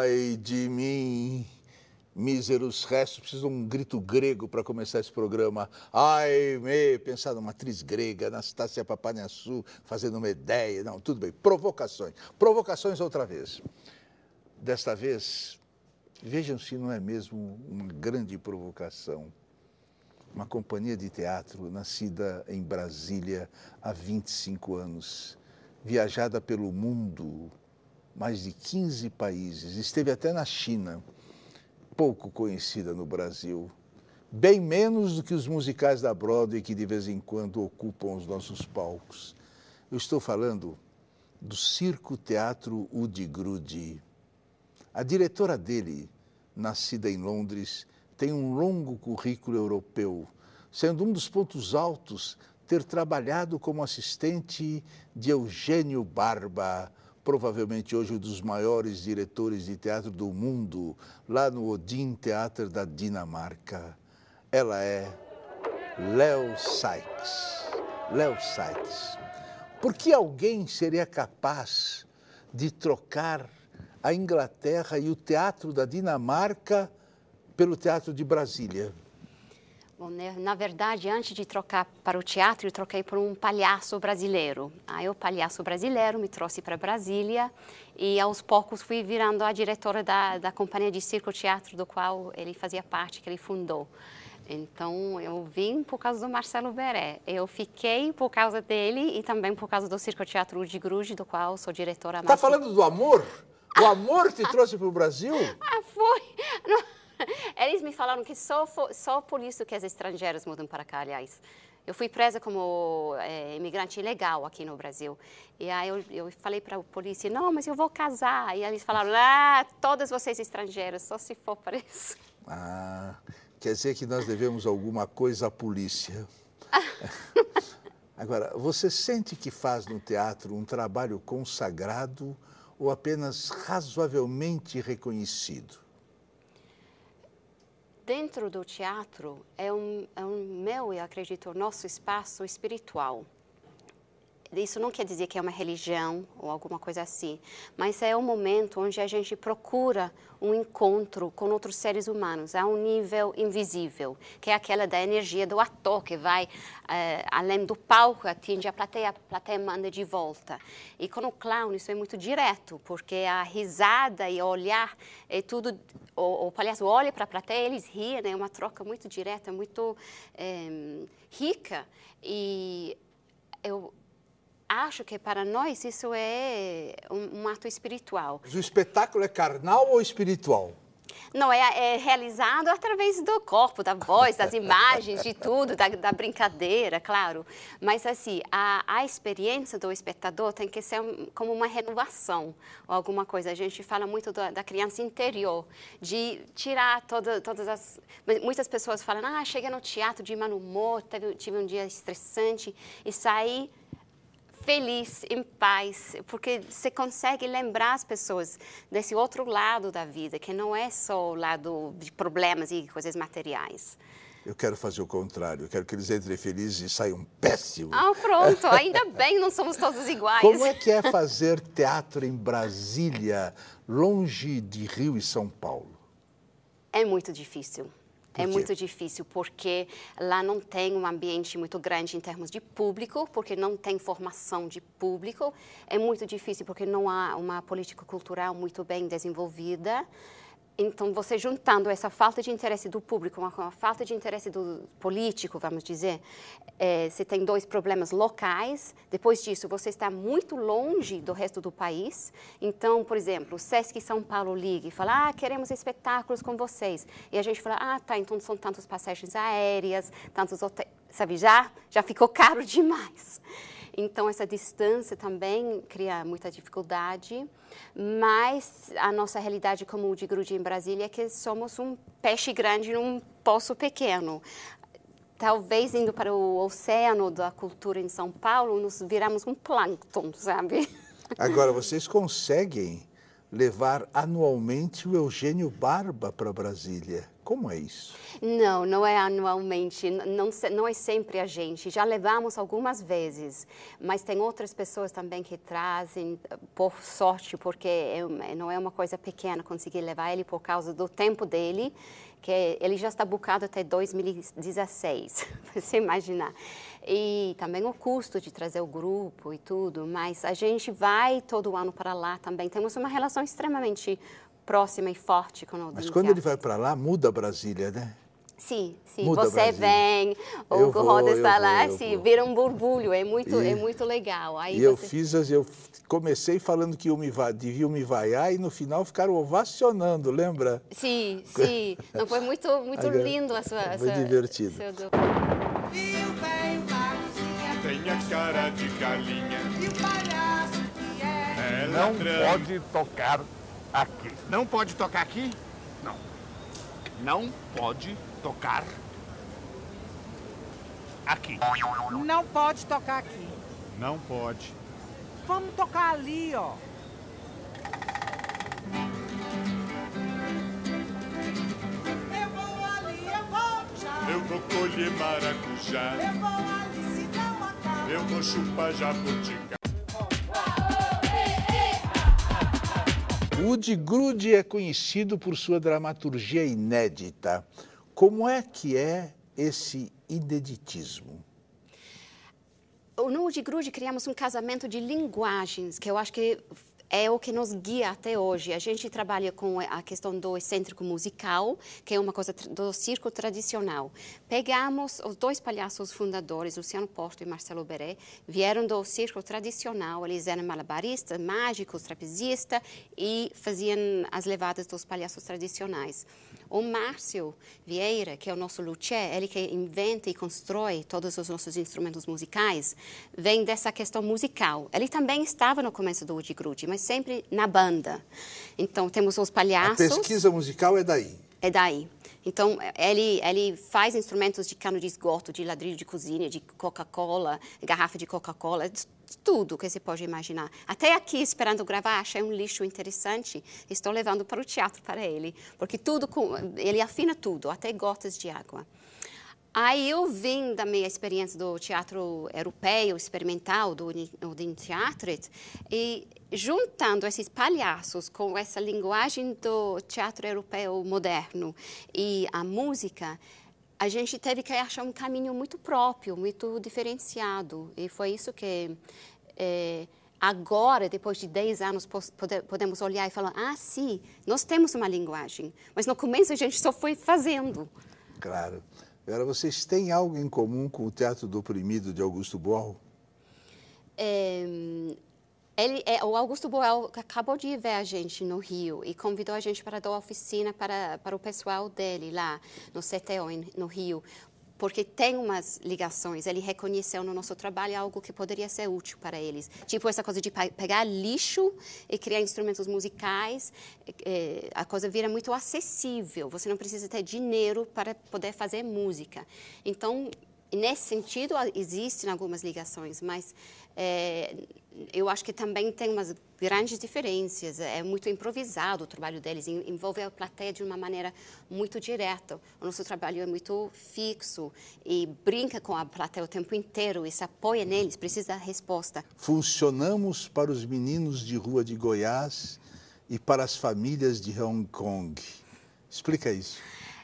Ai de mim, míseros restos. Preciso de um grito grego para começar esse programa. Ai, me, pensar numa atriz grega, Anastácia Papanhaçu, fazendo uma ideia. Não, tudo bem. Provocações. Provocações outra vez. Desta vez, vejam se não é mesmo uma grande provocação. Uma companhia de teatro nascida em Brasília há 25 anos, viajada pelo mundo, mais de 15 países, esteve até na China, pouco conhecida no Brasil, bem menos do que os musicais da Broadway que de vez em quando ocupam os nossos palcos. Eu estou falando do Circo Teatro Udi Grudi. A diretora dele, nascida em Londres, tem um longo currículo europeu, sendo um dos pontos altos ter trabalhado como assistente de Eugênio Barba, provavelmente hoje um dos maiores diretores de teatro do mundo, lá no Odin Theater da Dinamarca. Ela é Léo Sykes. Léo Sykes. Por que alguém seria capaz de trocar a Inglaterra e o teatro da Dinamarca pelo teatro de Brasília? Bom, né, na verdade, antes de trocar para o teatro, eu troquei por um palhaço brasileiro. Aí o palhaço brasileiro me trouxe para Brasília e aos poucos fui virando a diretora da, da companhia de circo teatro do qual ele fazia parte, que ele fundou. Então, eu vim por causa do Marcelo Beré. Eu fiquei por causa dele e também por causa do Circo Teatro de Gruge, do qual sou diretora. Está falando do amor? O amor te trouxe para o Brasil? Ah, foi. Não. Eles me falaram que só, só por isso que as estrangeiras mudam para cá, aliás. Eu fui presa como é, imigrante ilegal aqui no Brasil. E aí eu, eu falei para a polícia, não, mas eu vou casar. E eles falaram, ah, todas vocês estrangeiras, só se for para isso. Ah, quer dizer que nós devemos alguma coisa à polícia. Agora, você sente que faz no teatro um trabalho consagrado ou apenas razoavelmente reconhecido? Dentro do teatro é um, é um meu, eu acredito, nosso espaço espiritual. Isso não quer dizer que é uma religião ou alguma coisa assim, mas é um momento onde a gente procura um encontro com outros seres humanos a um nível invisível, que é aquela da energia do ator que vai uh, além do palco, atinge a plateia, a plateia manda de volta. E com o clown isso é muito direto, porque a risada e o olhar é tudo. O, o palhaço olha para a plateia, eles riem, né? é uma troca muito direta, muito é, rica. E eu acho que para nós isso é um, um ato espiritual. Mas o espetáculo é carnal ou espiritual? Não, é, é, realizado através do corpo, da voz, das imagens, de tudo, da, da brincadeira, claro. Mas, assim, a, a, experiência do espectador tem que ser um, como uma renovação ou alguma coisa. A gente fala muito da, da criança interior, de tirar toda, todas as... Muitas pessoas falam, ah, cheguei no teatro de mau humor, tive, tive um dia estressante e saí feliz, em paz, porque você consegue lembrar as pessoas desse outro lado da vida, que não é só o lado de problemas e coisas materiais. Eu quero fazer o contrário, eu quero que eles entrem felizes e saiam péssimos. Ah, pronto, ainda bem, não somos todos iguais. Como é que é fazer teatro em Brasília, longe de Rio e São Paulo? É muito difícil. É muito difícil porque lá não tem um ambiente muito grande em termos de público, porque não tem formação de público. É muito difícil porque não há uma política cultural muito bem desenvolvida. Então, você juntando essa falta de interesse do público com a falta de interesse do político, vamos dizer, é, você tem dois problemas locais. Depois disso, você está muito longe do resto do país. Então, por exemplo, o Sesc São Paulo liga e fala, ah, queremos espetáculos com vocês. E a gente fala, ah, tá, então são tantas passagens aéreas, tantos hotéis, sabe, já, já ficou caro demais. Então, essa distância também cria muita dificuldade, mas a nossa realidade como de Grude em Brasília é que somos um peixe grande num poço pequeno. Talvez indo para o oceano da cultura em São Paulo, nos viramos um plâncton, sabe? Agora, vocês conseguem levar anualmente o Eugênio Barba para Brasília. Como é isso? Não, não é anualmente, não, não é sempre a gente. Já levamos algumas vezes, mas tem outras pessoas também que trazem, por sorte, porque é, não é uma coisa pequena conseguir levar ele por causa do tempo dele, que ele já está bucado até 2016, você imaginar. E também o custo de trazer o grupo e tudo, mas a gente vai todo ano para lá também. Temos uma relação extremamente próxima e forte com o Mas quando ele vai para lá, muda Brasília, né? Sim, sim. Muda você vem, o Roda está lá, sim, vira um borbulho, é muito, e, é muito legal. Aí e você... eu fiz, eu comecei falando que me, deviam me vaiar e no final ficaram ovacionando, lembra? Sim, sim. Não foi muito, muito Agora, lindo a sua... Foi sua, divertido. Seu... Tem a cara de galinha. E o palhaço que é... Não pode tocar aqui. Não pode tocar aqui? Não. Não pode tocar aqui. Não pode tocar aqui. Não pode. Vamos tocar ali, ó. Eu vou ali, eu vou já. Eu vou colher maracujá. Eu vou ali, se não acaba. Eu vou chupar jabuticaba. Woody Grude é conhecido por sua dramaturgia inédita. Como é que é esse ineditismo? No Woody Grude criamos um casamento de linguagens, que eu acho que é o que nos guia até hoje. A gente trabalha com a questão do excêntrico musical, que é uma coisa do circo tradicional. Pegamos os dois palhaços fundadores, Luciano Porto e Marcelo Beré, vieram do circo tradicional, eles eram malabaristas, mágicos, trapezistas e faziam as levadas dos palhaços tradicionais. O Márcio Vieira, que é o nosso luthier, ele que inventa e constrói todos os nossos instrumentos musicais, vem dessa questão musical. Ele também estava no começo do Woody Grude, mas sempre na banda. Então, temos os palhaços... A pesquisa musical é daí? É daí. Então, ele, ele faz instrumentos de cano de esgoto, de ladrilho de cozinha, de Coca-Cola, garrafa de Coca-Cola, tudo que você pode imaginar. Até aqui, esperando gravar, achei um lixo interessante, estou levando para o teatro para ele, porque tudo, com, ele afina tudo, até gotas de água. Aí eu vim da minha experiência do teatro europeu, experimental, do Odin Theatret, e juntando esses palhaços com essa linguagem do teatro europeu moderno e a música, a gente teve que achar um caminho muito próprio, muito diferenciado. E foi isso que é, agora, depois de 10 anos, podemos olhar e falar: ah, sim, nós temos uma linguagem. Mas no começo a gente só foi fazendo. Claro. Agora, vocês têm algo em comum com o Teatro do Oprimido de Augusto Boal? É, ele, é, o Augusto Boal acabou de ver a gente no Rio e convidou a gente para dar oficina para, para o pessoal dele lá no CTO, no Rio, porque tem umas ligações. Ele reconheceu no nosso trabalho algo que poderia ser útil para eles. Tipo essa coisa de pegar lixo e criar instrumentos musicais. É, a coisa vira muito acessível. Você não precisa ter dinheiro para poder fazer música. Então, nesse sentido, existem algumas ligações, mas é, eu acho que também tem umas grandes diferenças. É muito improvisado o trabalho deles, envolve a plateia de uma maneira muito direta. O nosso trabalho é muito fixo e brinca com a plateia o tempo inteiro e se apoia neles, precisa da resposta. Funcionamos para os meninos de rua de Goiás e para as famílias de Hong Kong. Explica isso.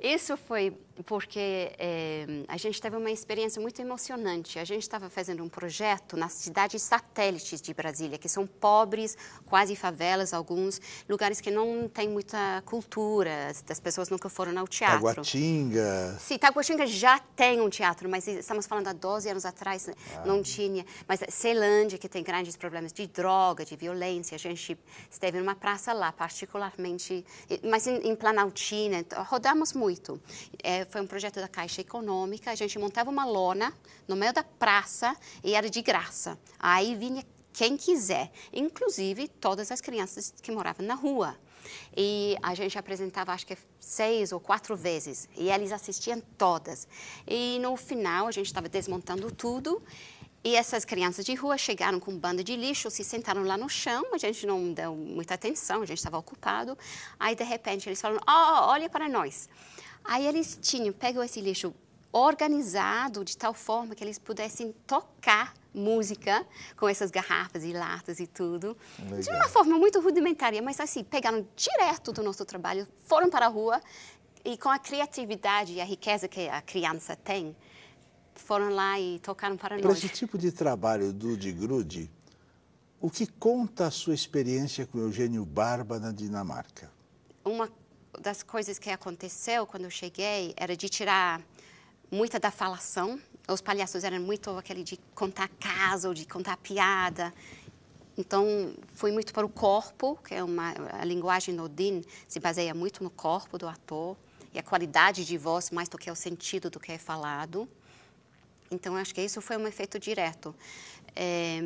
Isso foi porque é, a gente teve uma experiência muito emocionante. A gente estava fazendo um projeto nas cidades satélites de Brasília, que são pobres, quase favelas, alguns lugares que não têm muita cultura, as pessoas nunca foram ao teatro. Taguatinga. Sim, Taguatinga já tem um teatro, mas estamos falando há 12 anos atrás, ah. não tinha. Mas Ceilândia, que tem grandes problemas de droga, de violência, a gente esteve numa praça lá, particularmente, mas em, em Planaltina, rodamos muito. É, foi um projeto da Caixa Econômica. A gente montava uma lona no meio da praça e era de graça. Aí vinha quem quiser, inclusive todas as crianças que moravam na rua. E a gente apresentava, acho que seis ou quatro vezes, e eles assistiam todas. E no final, a gente estava desmontando tudo, e essas crianças de rua chegaram com banda de lixo, se sentaram lá no chão, a gente não deu muita atenção, a gente estava ocupado. Aí, de repente, eles falaram: oh, olha para nós. Aí eles tinham, pegou esse lixo organizado de tal forma que eles pudessem tocar música com essas garrafas e latas e tudo. Legal. De uma forma muito rudimentária, mas assim, pegaram direto do nosso trabalho, foram para a rua e com a criatividade e a riqueza que a criança tem, foram lá e tocaram para, para nós. Para esse tipo de trabalho do de grude, o que conta a sua experiência com Eugênio Barba na Dinamarca? Uma das coisas que aconteceu quando eu cheguei era de tirar muita da falação. Os palhaços eram muito aquele de contar caso, de contar piada. Então, fui muito para o corpo, que é uma a linguagem no Odin se baseia muito no corpo do ator e a qualidade de voz mais do que o sentido do que é falado. Então, acho que isso foi um efeito direto. É,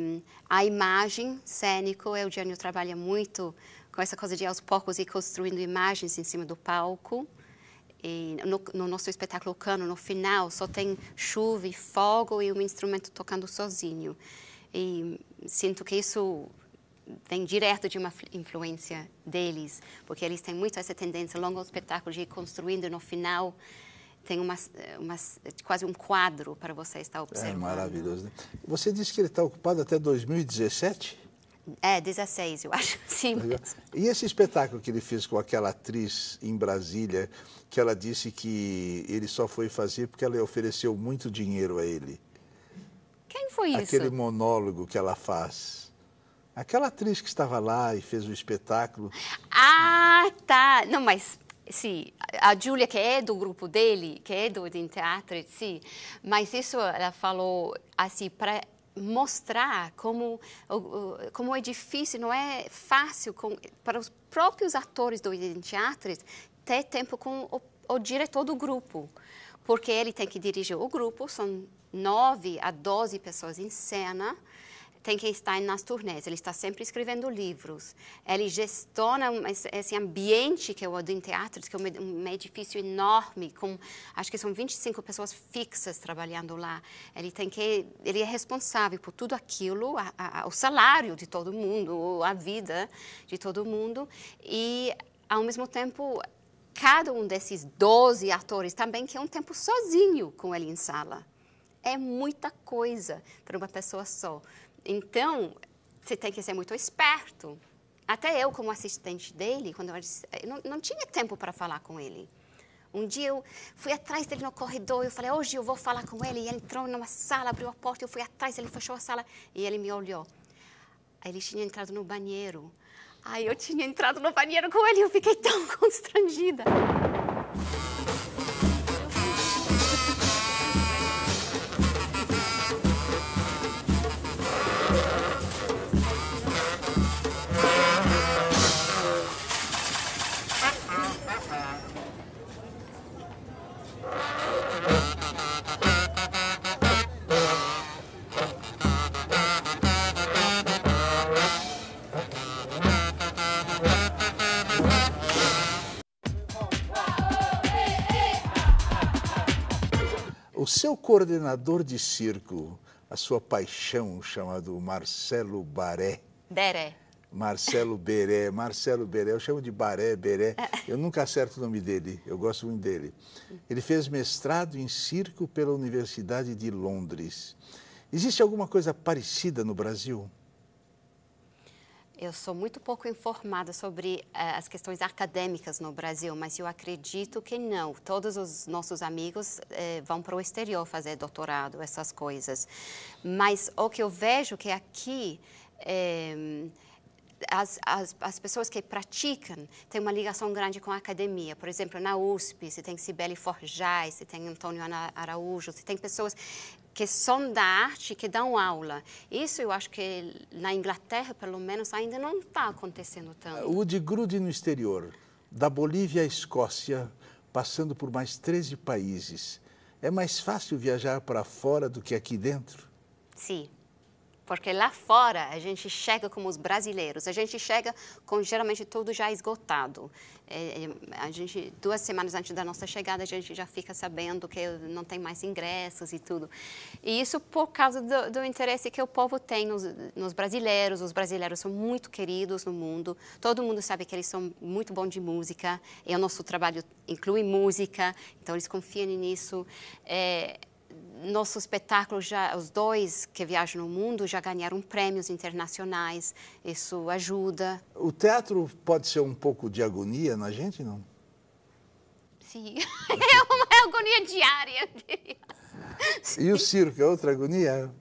a imagem cênica, o Eugênio trabalha muito com essa coisa de aos poucos ir construindo imagens em cima do palco. E no, no, nosso espetáculo Cano, no final, só tem chuva e fogo e um instrumento tocando sozinho. E sinto que isso vem direto de uma influência deles, porque eles têm muito essa tendência, longo espetáculo, de ir construindo no final tem uma, uma, quase um quadro para você estar é observando. É maravilhoso. Né? Você disse que ele está ocupado até 2017? É, 16, eu acho, sim. E esse espetáculo que ele fez com aquela atriz em Brasília, que ela disse que ele só foi fazer porque ela ofereceu muito dinheiro a ele. Quem foi isso? Aquele monólogo que ela faz. Aquela atriz que estava lá e fez o espetáculo. Ah, tá. Não, mas Sim, a Giulia que é do grupo dele, que é do Odin Teatro, sim, mas isso ela falou assim para mostrar como como é difícil, não é fácil com, para os próprios atores do Teatro ter tempo com o, o diretor do grupo, porque ele tem que dirigir o grupo, são nove a doze pessoas em cena, tem que estar nas turnês, ele está sempre escrevendo livros. Ele gestiona esse ambiente que é o Odin Teatro, que é um edifício enorme, com acho que são 25 pessoas fixas trabalhando lá. Ele tem que, ele é responsável por tudo aquilo, a, a, o salário de todo mundo, a vida de todo mundo e ao mesmo tempo cada um desses 12 atores também quer um tempo sozinho com ele em sala. É muita coisa para uma pessoa só. Então, você tem que ser muito esperto. Até eu, como assistente dele, quando eu, eu não, não tinha tempo para falar com ele. Um dia eu fui atrás dele no corredor, eu falei, hoje eu vou falar com ele. E ele entrou numa sala, abriu a porta, eu fui atrás, ele fechou a sala e ele me olhou. Aí ele tinha entrado no banheiro. Aí eu tinha entrado no banheiro com ele eu fiquei tão constrangida. Seu coordenador de circo, a sua paixão, chamado Marcelo Baré. Beré. Marcelo Beré, Marcelo Beré, eu chamo de Baré, Beré, é. eu nunca acerto o nome dele, eu gosto muito dele. Ele fez mestrado em circo pela Universidade de Londres. Existe alguma coisa parecida no Brasil? Eu sou muito pouco informada sobre uh, as questões acadêmicas no Brasil, mas eu acredito que não. Todos os nossos amigos uh, vão para o exterior fazer doutorado, essas coisas. Mas o que eu vejo que aqui eh, as, as, as, pessoas que praticam têm uma ligação grande com a academia. Por exemplo, na USP, você tem Sibeli Forjai, você tem Antônio Araújo, você tem pessoas que são da arte, que dão aula. Isso eu acho que na Inglaterra, pelo menos, ainda não está acontecendo tanto. O de grude no exterior, da Bolívia à Escócia, passando por mais 13 países, é mais fácil viajar para fora do que aqui dentro? Sim. Porque lá fora a gente chega como os brasileiros, a gente chega com geralmente tudo já esgotado. É, é, a gente duas semanas antes da nossa chegada a gente já fica sabendo que não tem mais ingressos e tudo. E isso por causa do, do interesse que o povo tem nos, nos, brasileiros. Os brasileiros são muito queridos no mundo. Todo mundo sabe que eles são muito bons de música. E o nosso trabalho inclui música, então eles confiam nisso. É, nosso espetáculo já os dois que viajam no mundo já ganharam prêmios internacionais. Isso ajuda. O teatro pode ser um pouco de agonia na gente não? Sim. É uma agonia diária e o circo é outra agonia?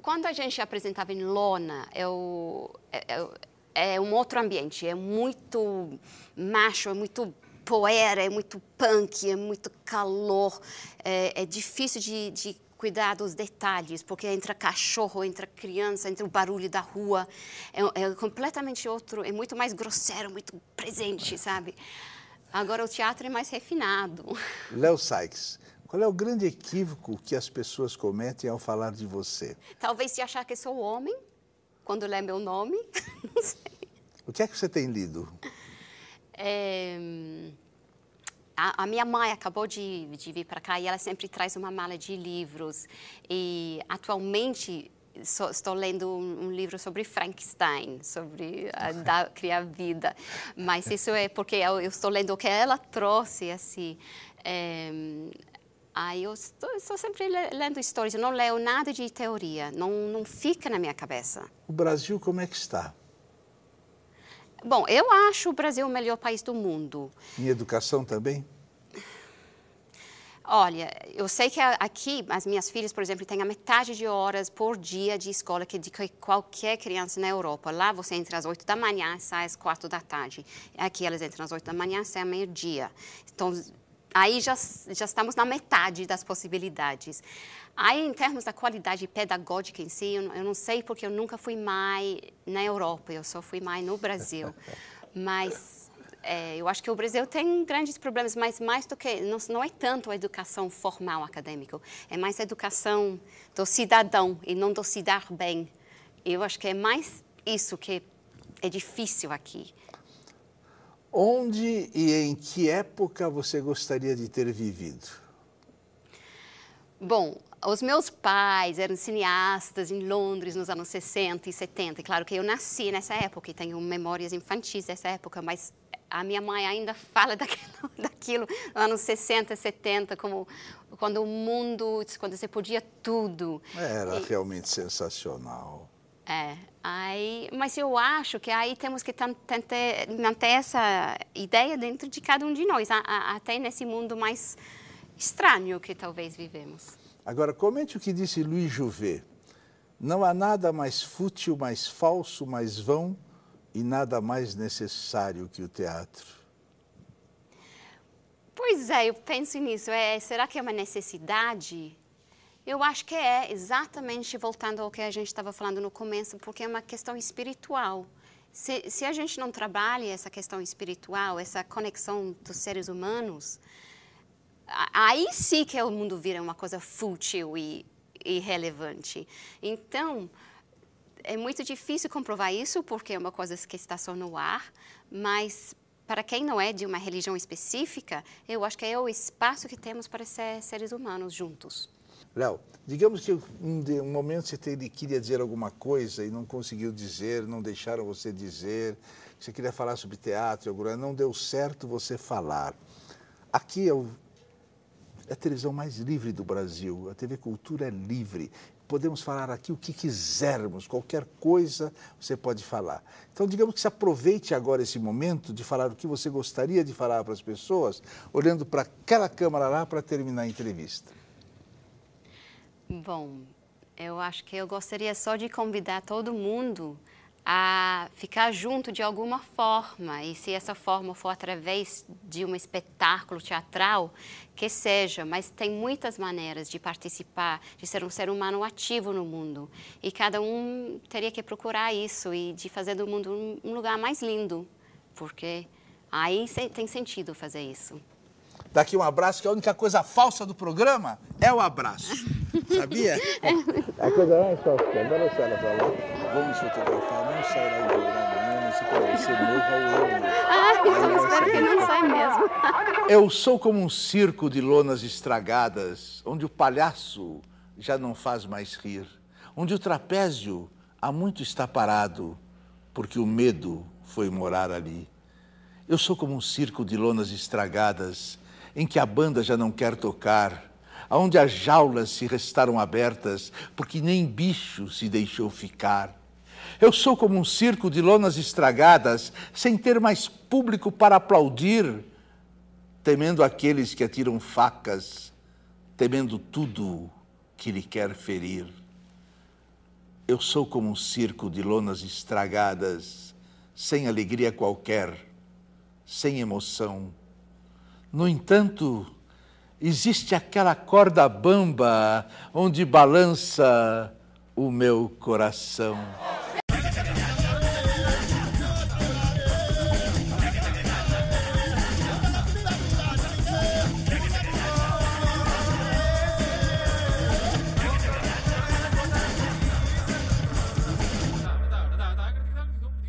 Quando a gente apresentava em lona eu, eu é um outro ambiente. É muito macho é muito poeira, é muito punk, é muito calor, é, é difícil de, de cuidar dos detalhes, porque entra cachorro, entra criança, entra o barulho da rua, é, é, completamente outro, é muito mais grosseiro, muito presente, sabe? Agora o teatro é mais refinado. Léo Sykes, qual é o grande equívoco que as pessoas cometem ao falar de você? Talvez se achar que sou homem, quando lê meu nome, não sei. O que é que você tem lido? É, a, a, minha mãe acabou de, de vir para cá e ela sempre traz uma mala de livros. E atualmente so, estou lendo um, um, livro sobre Frankenstein, sobre a, da, criar vida. Mas isso é porque eu, eu, estou lendo o que ela trouxe, assim. É, Aí eu estou, estou, sempre lendo histórias, eu não leio nada de teoria, não, não fica na minha cabeça. O Brasil como é que está? Bom, eu acho o Brasil o melhor país do mundo. Em educação também? Olha, eu sei que aqui as minhas filhas, por exemplo, têm a metade de horas por dia de escola que de qualquer criança na Europa. Lá você entra às 8 da manhã e sai às 4 da tarde. Aqui elas entram às 8 da manhã e saem ao meio-dia. Então, aí já, já estamos na metade das possibilidades. Aí, em termos da qualidade pedagógica em si, eu, eu não sei porque eu nunca fui mais na Europa, eu só fui mais no Brasil. Mas é, eu acho que o Brasil tem grandes problemas, mas mais do que não, não, é tanto a educação formal acadêmica, é mais a educação do cidadão e não do se dar bem. Eu acho que é mais isso que é difícil aqui. Onde e em que época você gostaria de ter vivido? Bom, os meus pais eram cineastas em Londres nos anos 60 e 70. E claro que eu nasci nessa época e tenho memórias infantis dessa época, mas a minha mãe ainda fala daquilo, daquilo nos anos 60, 70, como quando o mundo, quando você podia tudo. Era e, realmente sensacional. É, aí, mas eu acho que aí temos que tentar manter essa ideia dentro de cada um de nós, a, a, até nesse mundo mais estranho que talvez vivemos. Agora, comente o que disse Louis Jouvet. Não há nada mais fútil, mais falso, mais vão e nada mais necessário que o teatro. Pois é, eu penso nisso. É, será que é uma necessidade? Eu acho que é, exatamente voltando ao que a gente estava falando no começo, porque é uma questão espiritual. Se, se a gente não trabalha essa questão espiritual, essa conexão dos seres humanos, aí sim que o mundo vira uma coisa fútil e irrelevante. Então, é muito difícil comprovar isso, porque é uma coisa que está só no ar, mas para quem não é de uma religião específica, eu acho que é o espaço que temos para ser seres humanos juntos. Léo, digamos que um, momento você queria dizer alguma coisa e não conseguiu dizer, não deixaram você dizer, você queria falar sobre teatro, agora não deu certo você falar. Aqui eu é a televisão mais livre do Brasil. A TV Cultura é livre. Podemos falar aqui o que quisermos, qualquer coisa você pode falar. Então, digamos que se aproveite agora esse momento de falar o que você gostaria de falar para as pessoas, olhando para aquela câmera lá para terminar a entrevista. Bom, eu acho que eu gostaria só de convidar todo mundo a ficar junto de alguma forma. E se essa forma for através de um espetáculo teatral, que seja, mas tem muitas maneiras de participar, de ser um ser humano ativo no mundo. E cada um teria que procurar isso e de fazer do mundo um lugar mais lindo, porque aí tem sentido fazer isso. Daqui um abraço, que a única coisa falsa do programa é o abraço. Sabia? A coisa mais falsa. Agora a senhora pra lá. Vamos fotografar, não sairá em programa nenhum, se você morra ou eu. Ah, então espero que não saia mesmo. Eu sou como um circo de lonas estragadas, onde o palhaço já não faz mais rir, onde o trapézio há muito está parado, porque o medo foi morar ali. Eu sou como um circo de lonas estragadas, em que a banda já não quer tocar, aonde as jaulas se restaram abertas, porque nem bicho se deixou ficar. Eu sou como um circo de lonas estragadas, sem ter mais público para aplaudir, temendo aqueles que atiram facas, temendo tudo que lhe quer ferir. Eu sou como um circo de lonas estragadas, sem alegria qualquer, sem emoção no entanto, existe aquela corda bamba onde balança o meu coração.